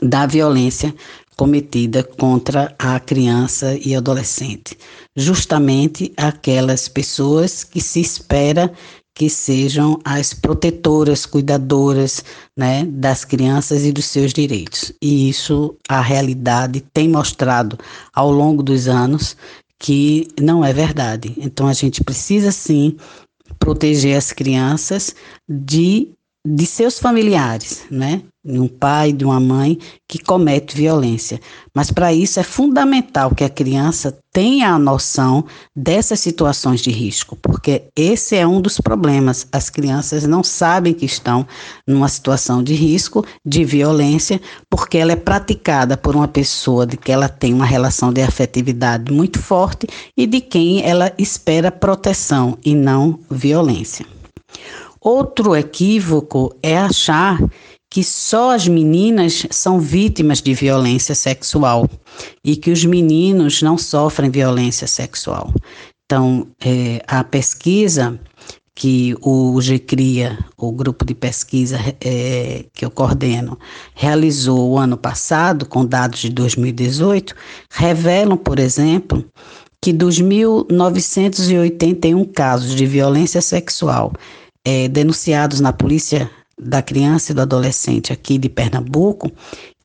da violência cometida contra a criança e adolescente, justamente aquelas pessoas que se espera que sejam as protetoras, cuidadoras né, das crianças e dos seus direitos. E isso a realidade tem mostrado ao longo dos anos que não é verdade. Então a gente precisa sim proteger as crianças de de seus familiares, né? De um pai, de uma mãe que comete violência. Mas para isso é fundamental que a criança tenha a noção dessas situações de risco, porque esse é um dos problemas. As crianças não sabem que estão numa situação de risco, de violência, porque ela é praticada por uma pessoa de que ela tem uma relação de afetividade muito forte e de quem ela espera proteção e não violência. Outro equívoco é achar que só as meninas são vítimas de violência sexual e que os meninos não sofrem violência sexual. Então, é, a pesquisa que o GCRIA, o grupo de pesquisa é, que eu coordeno, realizou o ano passado, com dados de 2018, revelam, por exemplo, que dos 1.981 casos de violência sexual é, denunciados na Polícia da Criança e do Adolescente aqui de Pernambuco,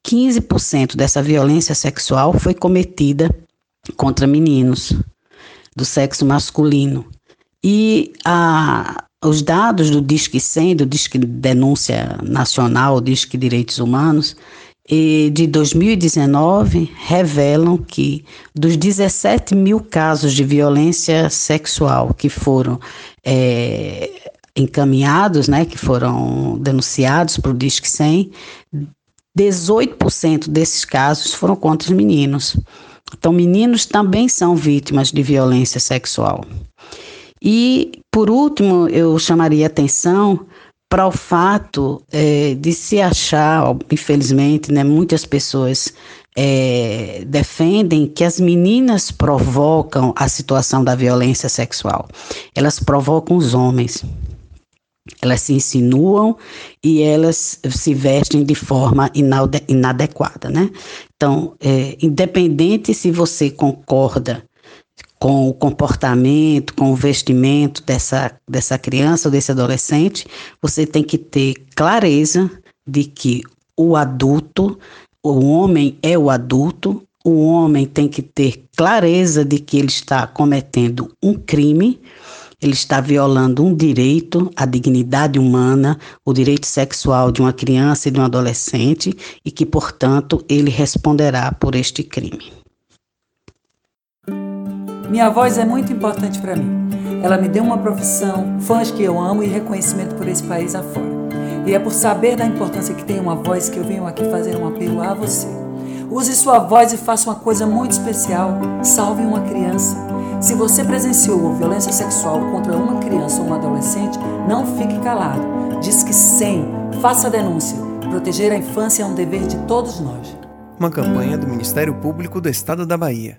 15% dessa violência sexual foi cometida contra meninos do sexo masculino. E a, os dados do Disque 100, do Disque Denúncia Nacional, Disque Direitos Humanos, de 2019 revelam que dos 17 mil casos de violência sexual que foram é, encaminhados, né, que foram denunciados para o Disque 100, 18% desses casos foram contra os meninos. Então, meninos também são vítimas de violência sexual. E, por último, eu chamaria atenção para o fato é, de se achar, infelizmente, né, muitas pessoas é, defendem que as meninas provocam a situação da violência sexual. Elas provocam os homens. Elas se insinuam e elas se vestem de forma inadequada, né? Então, é, independente se você concorda com o comportamento, com o vestimento dessa, dessa criança ou desse adolescente, você tem que ter clareza de que o adulto, o homem é o adulto, o homem tem que ter clareza de que ele está cometendo um crime ele está violando um direito, a dignidade humana, o direito sexual de uma criança e de um adolescente e que, portanto, ele responderá por este crime. Minha voz é muito importante para mim. Ela me deu uma profissão, fãs que eu amo e reconhecimento por esse país afora. E é por saber da importância que tem uma voz que eu venho aqui fazer um apelo a você. Use sua voz e faça uma coisa muito especial. Salve uma criança. Se você presenciou violência sexual contra uma criança ou um adolescente, não fique calado. Diz que sim, faça a denúncia. Proteger a infância é um dever de todos nós. Uma campanha do Ministério Público do Estado da Bahia.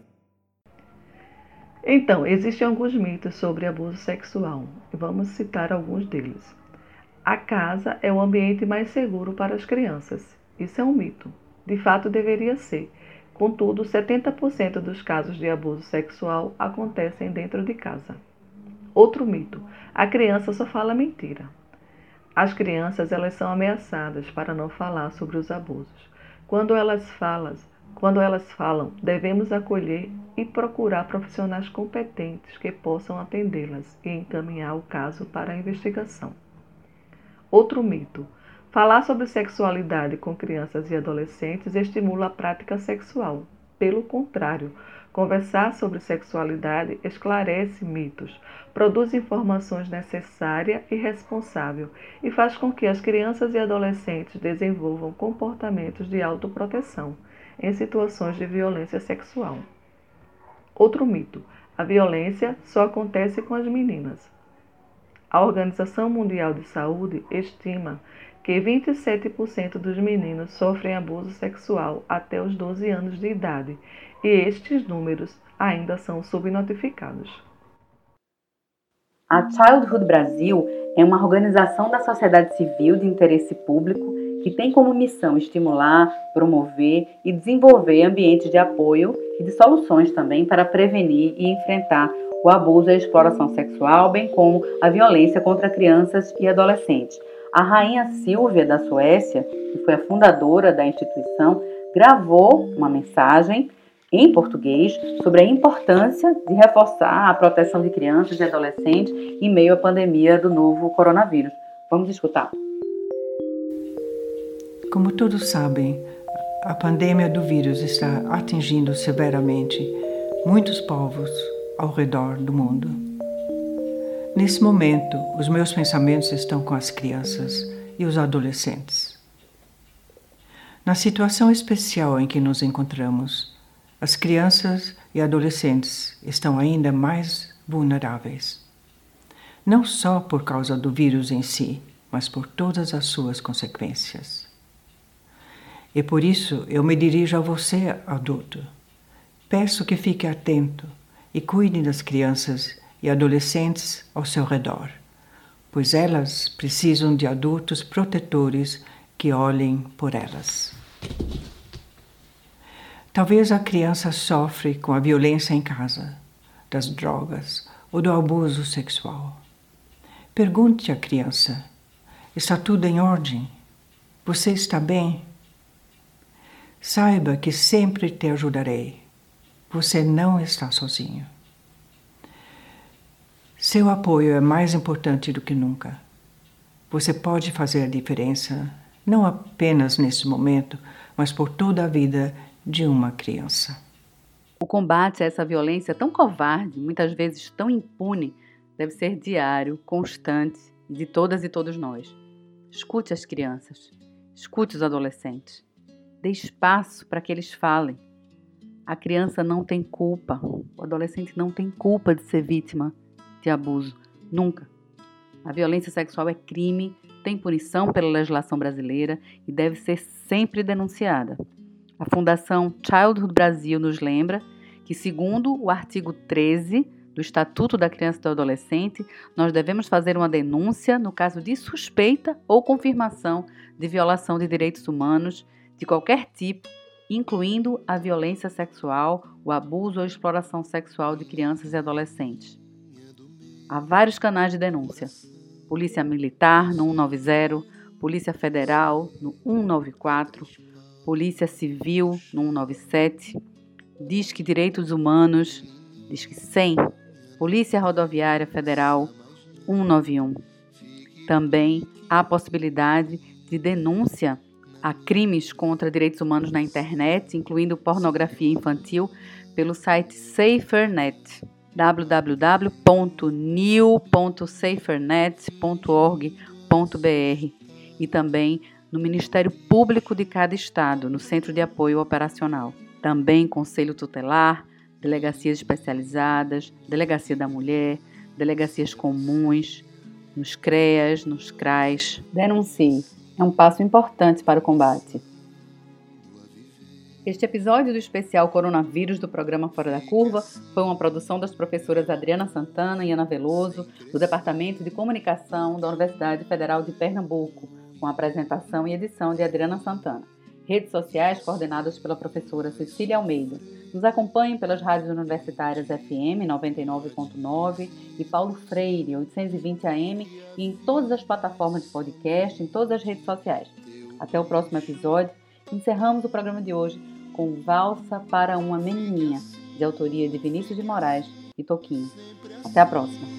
Então, existem alguns mitos sobre abuso sexual e vamos citar alguns deles. A casa é o ambiente mais seguro para as crianças. Isso é um mito. De fato, deveria ser. Contudo, 70% dos casos de abuso sexual acontecem dentro de casa. Outro mito: a criança só fala mentira. As crianças elas são ameaçadas para não falar sobre os abusos. Quando elas falam, quando elas falam, devemos acolher e procurar profissionais competentes que possam atendê-las e encaminhar o caso para a investigação. Outro mito: Falar sobre sexualidade com crianças e adolescentes estimula a prática sexual. Pelo contrário, conversar sobre sexualidade esclarece mitos, produz informações necessária e responsável e faz com que as crianças e adolescentes desenvolvam comportamentos de autoproteção em situações de violência sexual. Outro mito: a violência só acontece com as meninas. A Organização Mundial de Saúde estima que 27% dos meninos sofrem abuso sexual até os 12 anos de idade, e estes números ainda são subnotificados. A Childhood Brasil é uma organização da sociedade civil de interesse público que tem como missão estimular, promover e desenvolver ambientes de apoio e de soluções também para prevenir e enfrentar o abuso e a exploração sexual, bem como a violência contra crianças e adolescentes. A rainha Silvia da Suécia, que foi a fundadora da instituição, gravou uma mensagem em português sobre a importância de reforçar a proteção de crianças e adolescentes em meio à pandemia do novo coronavírus. Vamos escutar. Como todos sabem, a pandemia do vírus está atingindo severamente muitos povos ao redor do mundo. Nesse momento, os meus pensamentos estão com as crianças e os adolescentes. Na situação especial em que nos encontramos, as crianças e adolescentes estão ainda mais vulneráveis. Não só por causa do vírus em si, mas por todas as suas consequências. E por isso eu me dirijo a você, adulto. Peço que fique atento e cuide das crianças e adolescentes ao seu redor, pois elas precisam de adultos protetores que olhem por elas. Talvez a criança sofre com a violência em casa, das drogas ou do abuso sexual. Pergunte à criança: está tudo em ordem? Você está bem? Saiba que sempre te ajudarei. Você não está sozinho. Seu apoio é mais importante do que nunca. Você pode fazer a diferença, não apenas nesse momento, mas por toda a vida de uma criança. O combate a essa violência tão covarde, muitas vezes tão impune, deve ser diário, constante de todas e todos nós. Escute as crianças, escute os adolescentes. Dê espaço para que eles falem. A criança não tem culpa, o adolescente não tem culpa de ser vítima de abuso, nunca. A violência sexual é crime, tem punição pela legislação brasileira e deve ser sempre denunciada. A Fundação Childhood Brasil nos lembra que, segundo o artigo 13 do Estatuto da Criança e do Adolescente, nós devemos fazer uma denúncia no caso de suspeita ou confirmação de violação de direitos humanos de qualquer tipo, incluindo a violência sexual, o abuso ou exploração sexual de crianças e adolescentes. Há vários canais de denúncia: Polícia Militar no 190, Polícia Federal no 194, Polícia Civil no 197, Disque Direitos Humanos, Disque 100, Polícia Rodoviária Federal 191. Também há a possibilidade de denúncia a crimes contra direitos humanos na internet, incluindo pornografia infantil, pelo site SaferNet www.new.safernet.org.br e também no Ministério Público de cada estado, no Centro de Apoio Operacional. Também Conselho Tutelar, delegacias especializadas, Delegacia da Mulher, delegacias comuns, nos CREAS, nos CRAs. Denuncie é um passo importante para o combate. Este episódio do especial Coronavírus do programa Fora da Curva foi uma produção das professoras Adriana Santana e Ana Veloso, do Departamento de Comunicação da Universidade Federal de Pernambuco, com apresentação e edição de Adriana Santana. Redes sociais coordenadas pela professora Cecília Almeida. Nos acompanhem pelas rádios universitárias FM 99.9 e Paulo Freire 820 AM e em todas as plataformas de podcast, em todas as redes sociais. Até o próximo episódio. Encerramos o programa de hoje com Valsa para uma Menininha, de autoria de Vinícius de Moraes e Toquinho. Até a próxima.